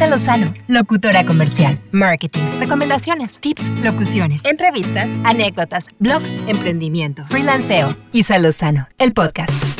Isa Lozano, locutora comercial, marketing, recomendaciones, tips, locuciones, entrevistas, anécdotas, blog, emprendimiento, freelanceo. Isa Lozano, el podcast.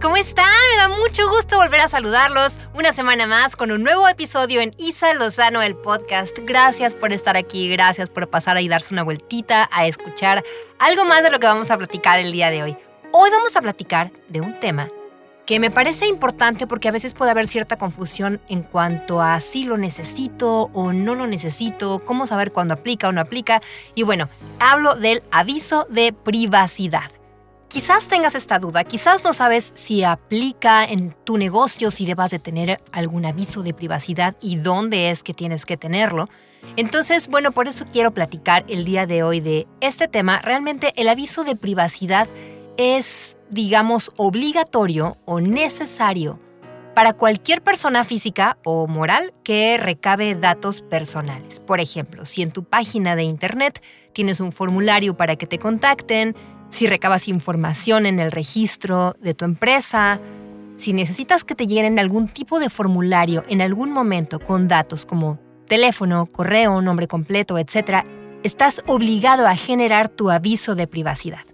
¿Cómo están? Me da mucho gusto volver a saludarlos una semana más con un nuevo episodio en Isa Lozano, el podcast. Gracias por estar aquí, gracias por pasar y darse una vueltita a escuchar algo más de lo que vamos a platicar el día de hoy. Hoy vamos a platicar de un tema que me parece importante porque a veces puede haber cierta confusión en cuanto a si lo necesito o no lo necesito, cómo saber cuándo aplica o no aplica. Y bueno, hablo del aviso de privacidad. Quizás tengas esta duda, quizás no sabes si aplica en tu negocio, si debas de tener algún aviso de privacidad y dónde es que tienes que tenerlo. Entonces, bueno, por eso quiero platicar el día de hoy de este tema. Realmente el aviso de privacidad es, digamos, obligatorio o necesario para cualquier persona física o moral que recabe datos personales. Por ejemplo, si en tu página de internet tienes un formulario para que te contacten, si recabas información en el registro de tu empresa, si necesitas que te lleguen algún tipo de formulario en algún momento con datos como teléfono, correo, nombre completo, etc., estás obligado a generar tu aviso de privacidad.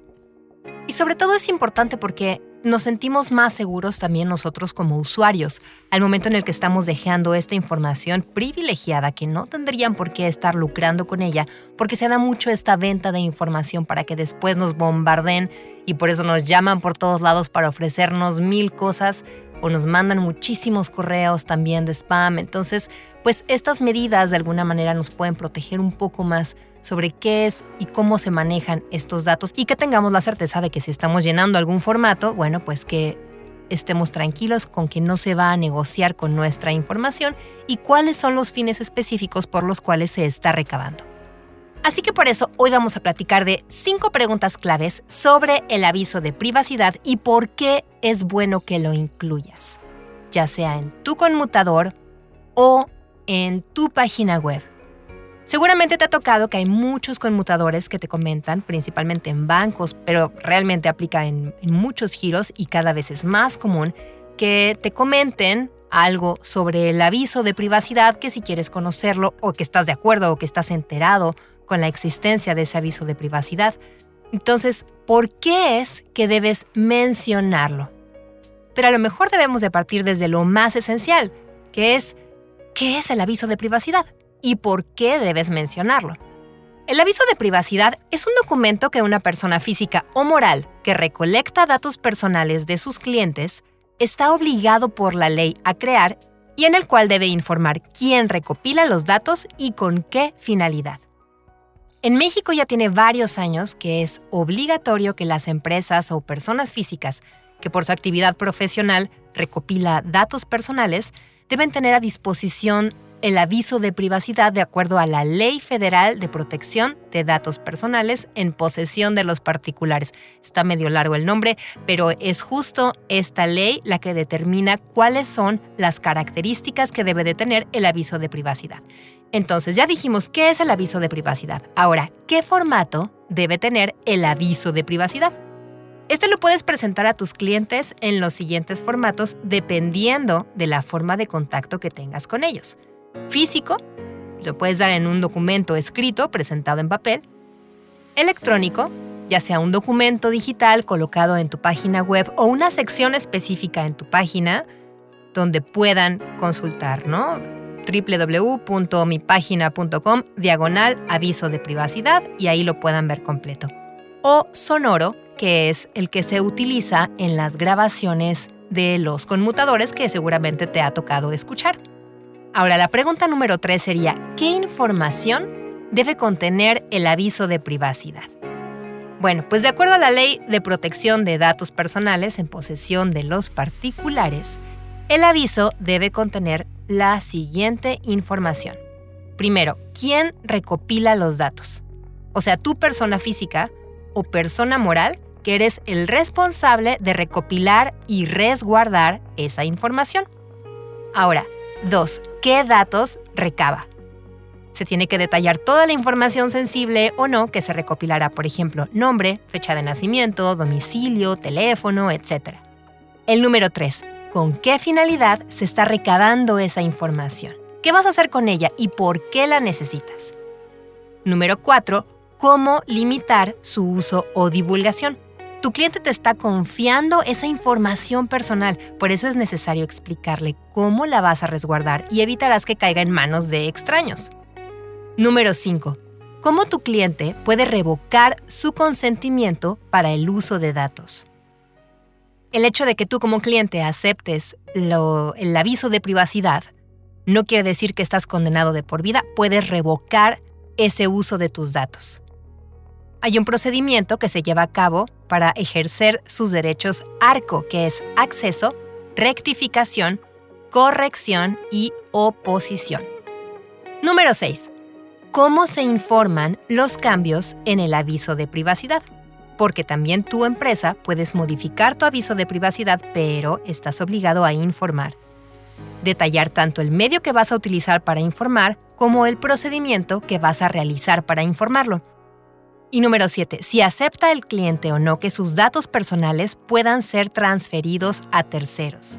Y sobre todo es importante porque nos sentimos más seguros también nosotros como usuarios al momento en el que estamos dejando esta información privilegiada que no tendrían por qué estar lucrando con ella porque se da mucho esta venta de información para que después nos bombarden y por eso nos llaman por todos lados para ofrecernos mil cosas o nos mandan muchísimos correos también de spam. Entonces, pues estas medidas de alguna manera nos pueden proteger un poco más sobre qué es y cómo se manejan estos datos y que tengamos la certeza de que si estamos llenando algún formato, bueno, pues que estemos tranquilos con que no se va a negociar con nuestra información y cuáles son los fines específicos por los cuales se está recabando. Así que por eso hoy vamos a platicar de cinco preguntas claves sobre el aviso de privacidad y por qué es bueno que lo incluyas, ya sea en tu conmutador o en tu página web. Seguramente te ha tocado que hay muchos conmutadores que te comentan, principalmente en bancos, pero realmente aplica en, muchos giros y cada vez es más común que te comenten algo sobre el aviso de privacidad que si quieres conocerlo o que estás de acuerdo o que estás enterado con la existencia de ese aviso de privacidad. Entonces, ¿por qué es que debes mencionarlo? Pero a lo mejor debemos de partir desde lo más esencial, que es, ¿qué es el aviso de privacidad? ¿Y por qué debes mencionarlo? El aviso de privacidad es un documento que una persona física o moral que recolecta datos personales de sus clientes está obligado por la ley a crear y en el cual debe informar quién recopila los datos y con qué finalidad. En México ya tiene varios años que es obligatorio que las empresas o personas físicas que por su actividad profesional recopila datos personales deben tener a disposición el aviso de privacidad de acuerdo a la Ley Federal de Protección de Datos Personales en posesión de los particulares. Está medio largo el nombre, pero es justo esta ley la que determina cuáles son las características que debe de tener el aviso de privacidad. Entonces ya dijimos qué es el aviso de privacidad. Ahora, ¿qué formato debe tener el aviso de privacidad? Este lo puedes presentar a tus clientes en los siguientes formatos dependiendo de la forma de contacto que tengas con ellos. Físico, lo puedes dar en un documento escrito presentado en papel. Electrónico, ya sea un documento digital colocado en tu página web o una sección específica en tu página donde puedan consultar, ¿no? www.mipagina.com diagonal aviso de privacidad y ahí lo puedan ver completo. O sonoro, que es el que se utiliza en las grabaciones de los conmutadores que seguramente te ha tocado escuchar. Ahora, la pregunta número tres sería, ¿qué información debe contener el aviso de privacidad? Bueno, pues de acuerdo a la Ley de Protección de Datos Personales en posesión de los particulares, el aviso debe contener la siguiente información. Primero, ¿quién recopila los datos? O sea, tu persona física o persona moral que eres el responsable de recopilar y resguardar esa información. Ahora, 2. ¿Qué datos recaba? Se tiene que detallar toda la información sensible o no que se recopilará, por ejemplo, nombre, fecha de nacimiento, domicilio, teléfono, etc. El número 3. ¿Con qué finalidad se está recabando esa información? ¿Qué vas a hacer con ella y por qué la necesitas? Número 4. ¿Cómo limitar su uso o divulgación? Tu cliente te está confiando esa información personal, por eso es necesario explicarle cómo la vas a resguardar y evitarás que caiga en manos de extraños. Número 5. ¿Cómo tu cliente puede revocar su consentimiento para el uso de datos? El hecho de que tú como cliente aceptes el aviso de privacidad no quiere decir que estás condenado de por vida, puedes revocar ese uso de tus datos. Hay un procedimiento que se lleva a cabo para ejercer sus derechos ARCO, que es acceso, rectificación, corrección y oposición. Número 6 cómo se informan los cambios en el aviso de privacidad. Porque también tu empresa puedes modificar tu aviso de privacidad, pero estás obligado a informar. Detallar tanto el medio que vas a utilizar para informar como el procedimiento que vas a realizar para informarlo. Y número 7. Si acepta el cliente o no que sus datos personales puedan ser transferidos a terceros.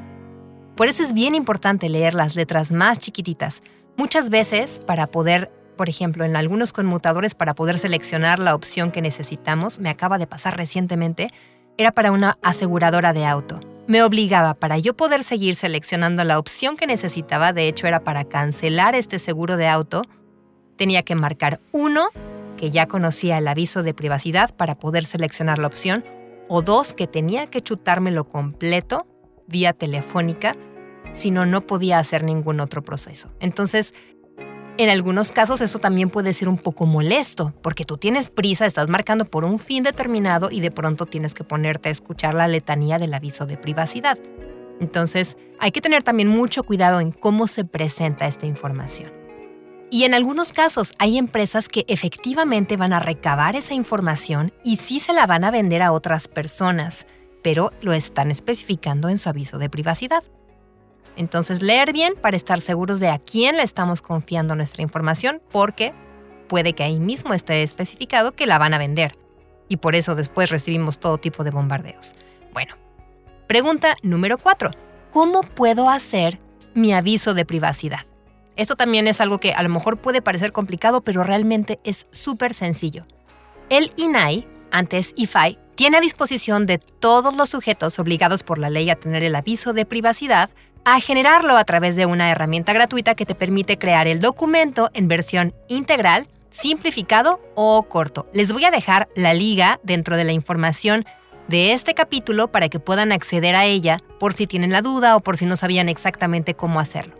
Por eso es bien importante leer las letras más chiquititas. Muchas veces, para poder por ejemplo, en algunos conmutadores para poder seleccionar la opción que necesitamos, me acaba de pasar recientemente, era para una aseguradora de auto. Me obligaba para yo poder seguir seleccionando la opción que necesitaba, de hecho era para cancelar este seguro de auto, tenía que marcar uno, que ya conocía el aviso de privacidad para poder seleccionar la opción, o dos, que tenía que chutármelo completo vía telefónica, si no, no podía hacer ningún otro proceso. Entonces, en algunos casos eso también puede ser un poco molesto, porque tú tienes prisa, estás marcando por un fin determinado y de pronto tienes que ponerte a escuchar la letanía del aviso de privacidad. Entonces, hay que tener también mucho cuidado en cómo se presenta esta información. Y en algunos casos hay empresas que efectivamente van a recabar esa información y sí se la van a vender a otras personas, pero lo están especificando en su aviso de privacidad. Entonces, leer bien para estar seguros de a quién le estamos confiando nuestra información, porque puede que ahí mismo esté especificado que la van a vender. Y por eso después recibimos todo tipo de bombardeos. Bueno, pregunta número 4. ¿Cómo puedo hacer mi aviso de privacidad? Esto también es algo que a lo mejor puede parecer complicado, pero realmente es súper sencillo. El INAI, antes IFAI, tiene a disposición de todos los sujetos obligados por la ley a tener el aviso de privacidad a generarlo a través de una herramienta gratuita que te permite crear el documento en versión integral, simplificado o corto. Les voy a dejar la liga dentro de la información de este capítulo para que puedan acceder a ella por si tienen la duda o por si no sabían exactamente cómo hacerlo.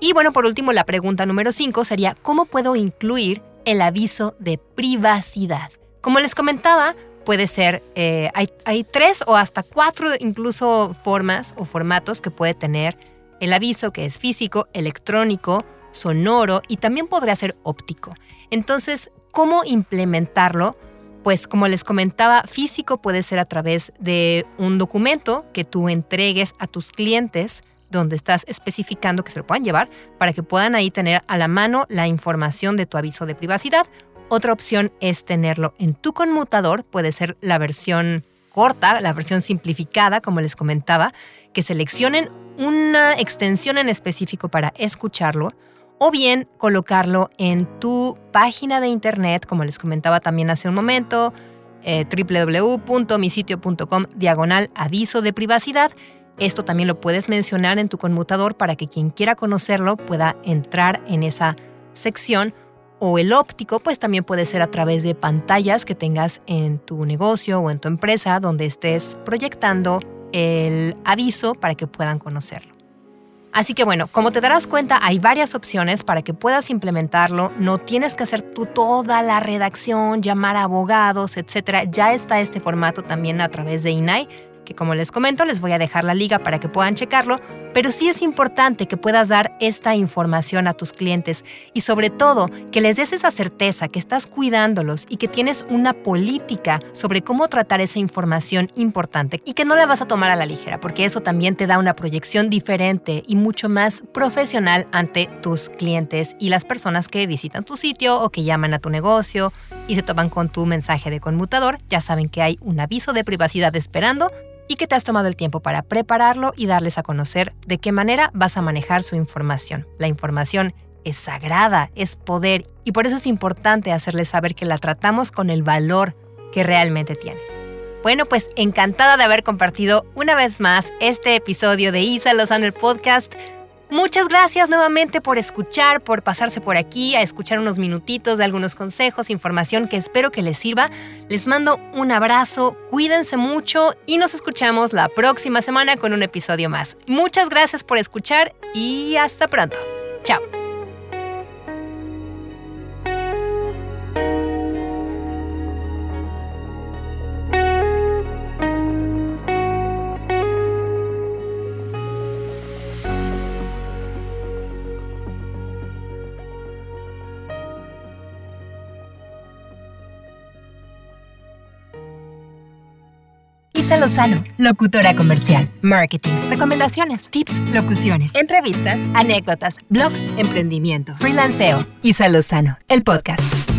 Y bueno, por último, la pregunta número 5 sería, ¿cómo puedo incluir el aviso de privacidad? Como les comentaba, puede ser, eh, hay, tres o hasta cuatro incluso formas o formatos que puede tener el aviso, que es físico, electrónico, sonoro y también podría ser óptico. Entonces, ¿cómo implementarlo? Pues como les comentaba, físico puede ser a través de un documento que tú entregues a tus clientes donde estás especificando que se lo puedan llevar para que puedan ahí tener a la mano la información de tu aviso de privacidad otra opción es tenerlo en tu conmutador, puede ser la versión corta, la versión simplificada, como les comentaba, que seleccionen una extensión en específico para escucharlo, o bien colocarlo en tu página de internet, como les comentaba también hace un momento, eh, www.misitio.com diagonal aviso de privacidad. Esto también lo puedes mencionar en tu conmutador para que quien quiera conocerlo pueda entrar en esa sección o el óptico, pues también puede ser a través de pantallas que tengas en tu negocio o en tu empresa donde estés proyectando el aviso para que puedan conocerlo. Así que bueno, como te darás cuenta, hay varias opciones para que puedas implementarlo. No tienes que hacer tú toda la redacción, llamar a abogados, etc. Ya está este formato también a través de INAI que como les comento les voy a dejar la liga para que puedan checarlo, pero sí es importante que puedas dar esta información a tus clientes y sobre todo que les des esa certeza que estás cuidándolos y que tienes una política sobre cómo tratar esa información importante y que no la vas a tomar a la ligera, porque eso también te da una proyección diferente y mucho más profesional ante tus clientes y las personas que visitan tu sitio o que llaman a tu negocio y se toman con tu mensaje de conmutador. Ya saben que hay un aviso de privacidad esperando y que te has tomado el tiempo para prepararlo y darles a conocer de qué manera vas a manejar su información. La información es sagrada, es poder y por eso es importante hacerles saber que la tratamos con el valor que realmente tiene. Bueno, pues encantada de haber compartido una vez más este episodio de Isa Lozano el podcast. Muchas gracias nuevamente por escuchar, por pasarse por aquí a escuchar unos minutitos de algunos consejos, información que espero que les sirva. Les mando un abrazo, cuídense mucho y nos escuchamos la próxima semana con un episodio más. Muchas gracias por escuchar y hasta pronto. Chao. Isa Lozano, locutora comercial, marketing, recomendaciones, tips, locuciones, entrevistas, anécdotas, blog, emprendimiento, freelanceo. Isa Lozano, el podcast.